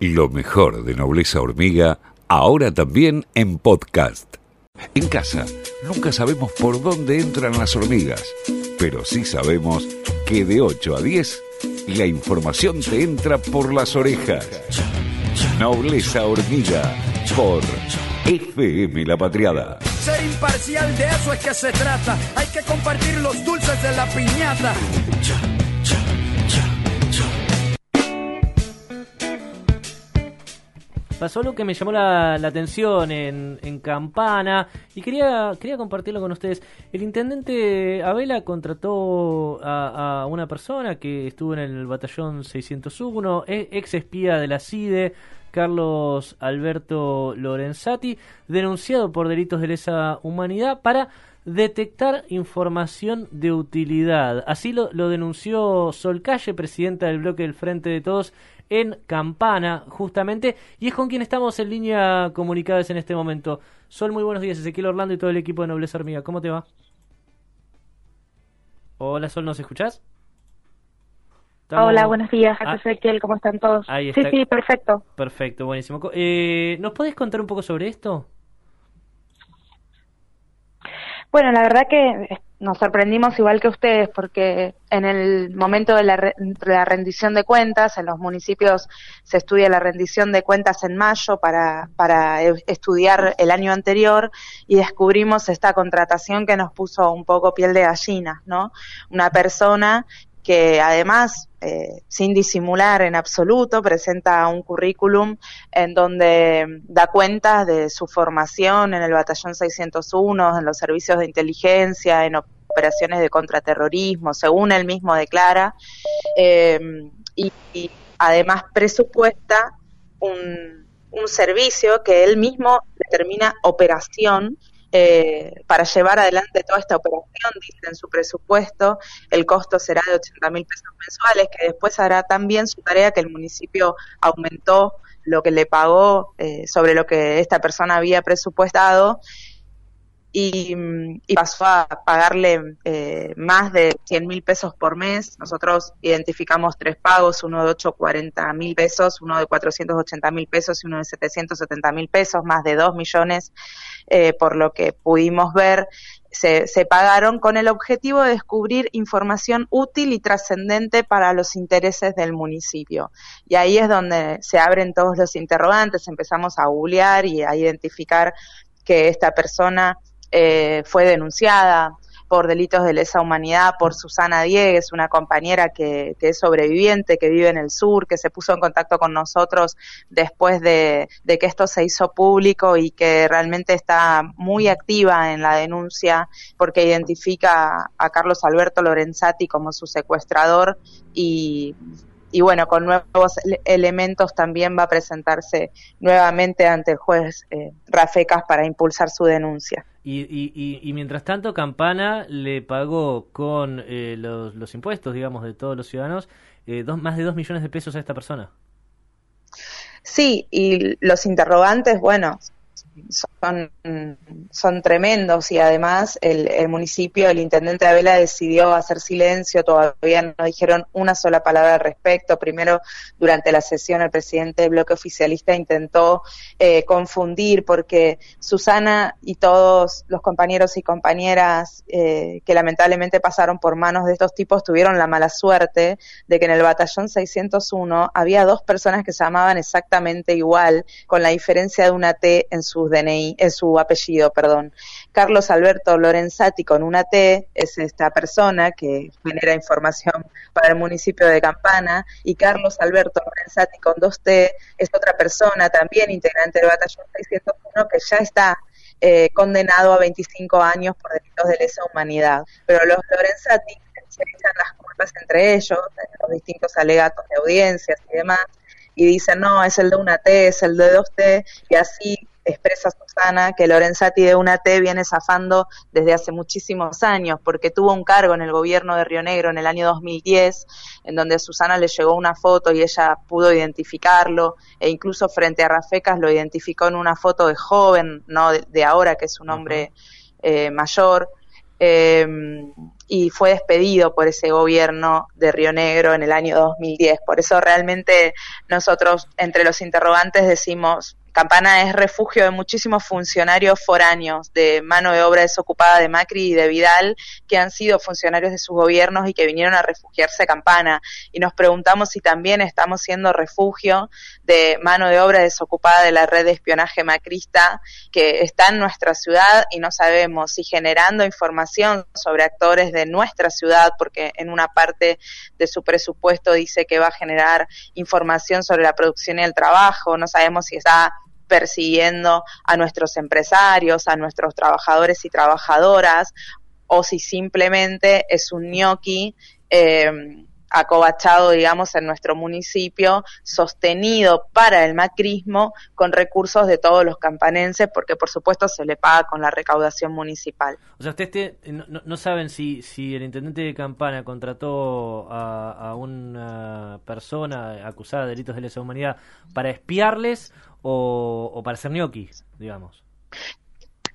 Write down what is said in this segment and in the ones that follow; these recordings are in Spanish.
Lo mejor de Nobleza Hormiga, ahora también en podcast. En casa, nunca sabemos por dónde entran las hormigas, pero sí sabemos que de 8 a 10, la información te entra por las orejas. Nobleza Hormiga, por FM La Patriada. Ser imparcial, de eso es que se trata. Hay que compartir los dulces de la piñata. Pasó algo que me llamó la, atención en, en, Campana y quería, quería compartirlo con ustedes. El intendente Abela contrató a, una persona que estuvo en el batallón 601, e, ex espía de la CIDE, Carlos Alberto Lorenzati, denunciado por delitos de lesa humanidad para detectar información de utilidad. Así lo, lo denunció Sol Calle, presidenta del bloque del Frente de Todos, en Campana, justamente, y es con quien estamos en línea comunicadas en este momento. Sol, muy buenos días, Ezequiel Orlando y todo el equipo de Nobleza Hormiga. ¿Cómo te va? Hola, Sol, ¿nos escuchás? Hola, buenos días, ah. Ezequiel, ¿cómo están todos? Sí, sí, perfecto. Perfecto, buenísimo. Eh, ¿Nos podés contar un poco sobre esto? Bueno, la verdad que nos sorprendimos igual que ustedes porque en el momento de la, rendición de cuentas, en los municipios se estudia la rendición de cuentas en mayo para, para e, estudiar el año anterior y descubrimos esta contratación que nos puso un poco piel de gallina, ¿no? Una persona que además, eh, sin disimular en absoluto, presenta un currículum en donde da cuenta de su formación en el Batallón 601, en los servicios de inteligencia, en operaciones de contraterrorismo, según él mismo declara, eh, y, además presupuesta un servicio que él mismo determina operación eh, para llevar adelante toda esta operación, dice en su presupuesto, el costo será de 80 mil pesos mensuales, que después hará también su tarea que el municipio aumentó lo que le pagó eh, sobre lo que esta persona había presupuestado y, pasó a pagarle eh, más de 100 mil pesos por mes. Nosotros identificamos tres pagos, uno de 840 mil pesos, uno de 480 mil pesos y uno de 770 mil pesos, más de 2 millones, eh, por lo que pudimos ver. Se, pagaron con el objetivo de descubrir información útil y trascendente para los intereses del municipio. Y ahí es donde se abren todos los interrogantes, empezamos a googlear y a identificar que esta persona eh, fue denunciada por delitos de lesa humanidad por Susana Diegues, una compañera que, es sobreviviente, que vive en el sur, que se puso en contacto con nosotros después de, que esto se hizo público y que realmente está muy activa en la denuncia porque identifica a Carlos Alberto Lorenzati como su secuestrador y y bueno, con nuevos elementos también va a presentarse nuevamente ante el juez eh, Rafecas para impulsar su denuncia. Y, y, y, mientras tanto, Campana le pagó con eh, los, los, impuestos, digamos, de todos los ciudadanos, eh, dos, más de dos millones de pesos a esta persona. Sí, y los interrogantes, bueno, son, son tremendos y además el, el, municipio, el intendente de Vela decidió hacer silencio, todavía no dijeron una sola palabra al respecto. Primero, durante la sesión, el presidente del bloque oficialista intentó eh, confundir porque Susana y todos los compañeros y compañeras eh, que lamentablemente pasaron por manos de estos tipos tuvieron la mala suerte de que en el batallón 601 había dos personas que se llamaban exactamente igual, con la diferencia de una T en DNI, en su apellido, perdón. Carlos Alberto Lorenzati con una T es esta persona que genera información para el municipio de Campana y Carlos Alberto Lorenzati con dos T es otra persona también integrante del batallón 601 que ya está eh, condenado a 25 años por delitos de lesa humanidad. Pero los Lorenzati se echan las culpas entre ellos, en los distintos alegatos de audiencias y demás, y dicen, no, es el de una T, es el de dos T, y así expresa Susana que Lorenzati de una T viene zafando desde hace muchísimos años, porque tuvo un cargo en el gobierno de Río Negro en el año 2010, en donde a Susana le llegó una foto y ella pudo identificarlo, e incluso frente a Rafecas lo identificó en una foto de joven, no de, ahora, que es un hombre eh, mayor. Em, y fue despedido por ese gobierno de Río Negro en el año 2010. Por eso realmente nosotros entre los interrogantes decimos, Campana es refugio de muchísimos funcionarios foráneos de mano de obra desocupada de Macri y de Vidal que han sido funcionarios de sus gobiernos y que vinieron a refugiarse a Campana. Y nos preguntamos si también estamos siendo refugio de mano de obra desocupada de la red de espionaje macrista que está en nuestra ciudad y no sabemos si generando información sobre actores de nuestra ciudad, porque en una parte de su presupuesto dice que va a generar información sobre la producción y el trabajo, no sabemos si está persiguiendo a nuestros empresarios, a nuestros trabajadores y trabajadoras, o si simplemente es un ñoqui eh, acobachado, digamos, en nuestro municipio, sostenido para el macrismo con recursos de todos los campanenses, porque por supuesto se le paga con la recaudación municipal. O sea, ustedes no, saben si, si el intendente de Campana contrató a, una persona acusada de delitos de lesa humanidad para espiarles o, o para ser ñoquis, digamos.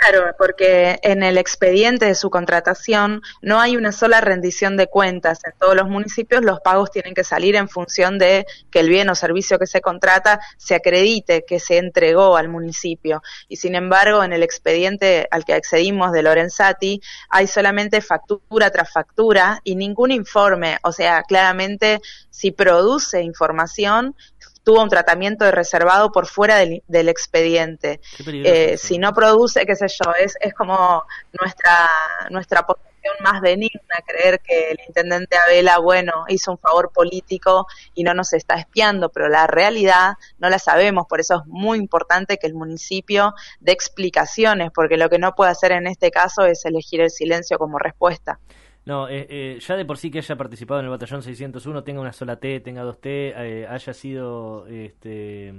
Claro, porque en el expediente de su contratación no hay una sola rendición de cuentas. En todos los municipios los pagos tienen que salir en función de que el bien o servicio que se contrata se acredite que se entregó al municipio. Y sin embargo, en el expediente al que accedimos de Lorenzati hay solamente factura tras factura y ningún informe. O sea, claramente si produce información tuvo un tratamiento de reservado por fuera del, expediente. Eh, si no produce, qué sé yo, es, es como nuestra, nuestra posición más benigna, creer que el intendente Abela, bueno, hizo un favor político y no nos está espiando, pero la realidad no la sabemos, por eso es muy importante que el municipio dé explicaciones, porque lo que no puede hacer en este caso es elegir el silencio como respuesta. No, eh, eh, ya de por sí que haya participado en el batallón 601, tenga una sola T, tenga dos T, eh, haya sido este,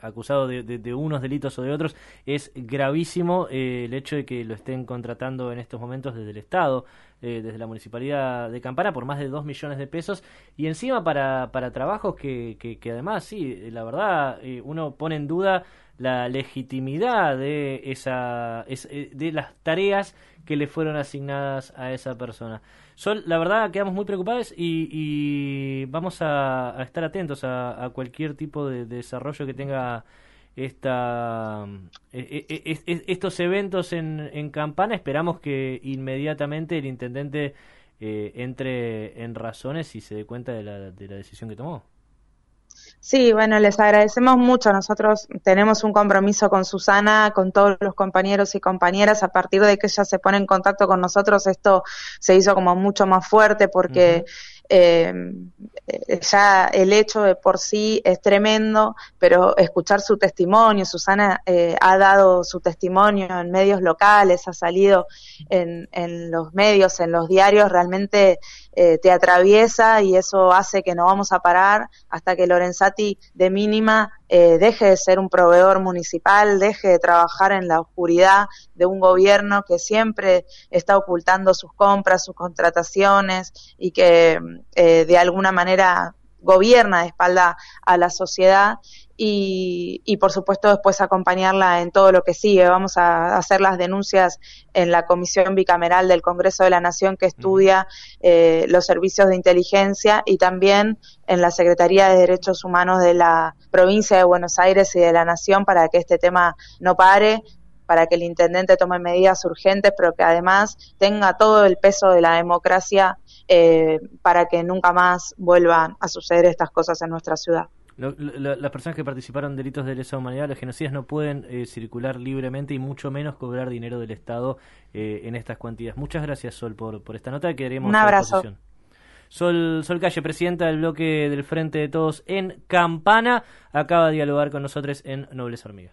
acusado de, unos delitos o de otros, es gravísimo el hecho de que lo estén contratando en estos momentos desde el Estado, desde la Municipalidad de Campana, por más de dos millones de pesos, y encima para, para trabajos que, que, además, sí, la verdad, uno pone en duda la legitimidad de, esa, de las tareas que le fueron asignadas a esa persona. Sol, la verdad quedamos muy preocupados y, vamos a, estar atentos a, cualquier tipo de, desarrollo que tenga esta e, e, e, estos eventos en, en Campana. Esperamos que inmediatamente el intendente eh, entre en razones y se dé cuenta de la, de la decisión que tomó. Sí, bueno, les agradecemos mucho. Nosotros tenemos un compromiso con Susana, con todos los compañeros y compañeras. A partir de que ella se pone en contacto con nosotros, esto se hizo como mucho más fuerte porque eh, ya el hecho de por sí es tremendo, pero escuchar su testimonio, Susana eh, ha dado su testimonio en medios locales, ha salido en, en los medios, en los diarios, realmente eh, te atraviesa y eso hace que no vamos a parar hasta que Lorenzati de mínima eh, deje de ser un proveedor municipal, deje de trabajar en la oscuridad de un gobierno que siempre está ocultando sus compras, sus contrataciones y que eh, de alguna manera gobierna de espalda a la sociedad y, y, por supuesto después acompañarla en todo lo que sigue. Vamos a hacer las denuncias en la Comisión Bicameral del Congreso de la Nación que estudia eh, los servicios de inteligencia y también en la Secretaría de Derechos Humanos de la provincia de Buenos Aires y de la Nación para que este tema no pare para que el intendente tome medidas urgentes, pero que además tenga todo el peso de la democracia eh, para que nunca más vuelvan a suceder estas cosas en nuestra ciudad las personas que participaron en delitos de lesa humanidad, los genocidas, no pueden eh, circular libremente y mucho menos cobrar dinero del Estado eh, en estas cuantías. Muchas gracias, Sol, por, por esta nota. Un abrazo. Sol, Sol Calle, presidenta del bloque del Frente de Todos en Campana, acaba de dialogar con nosotros en Nobleza Hormiga.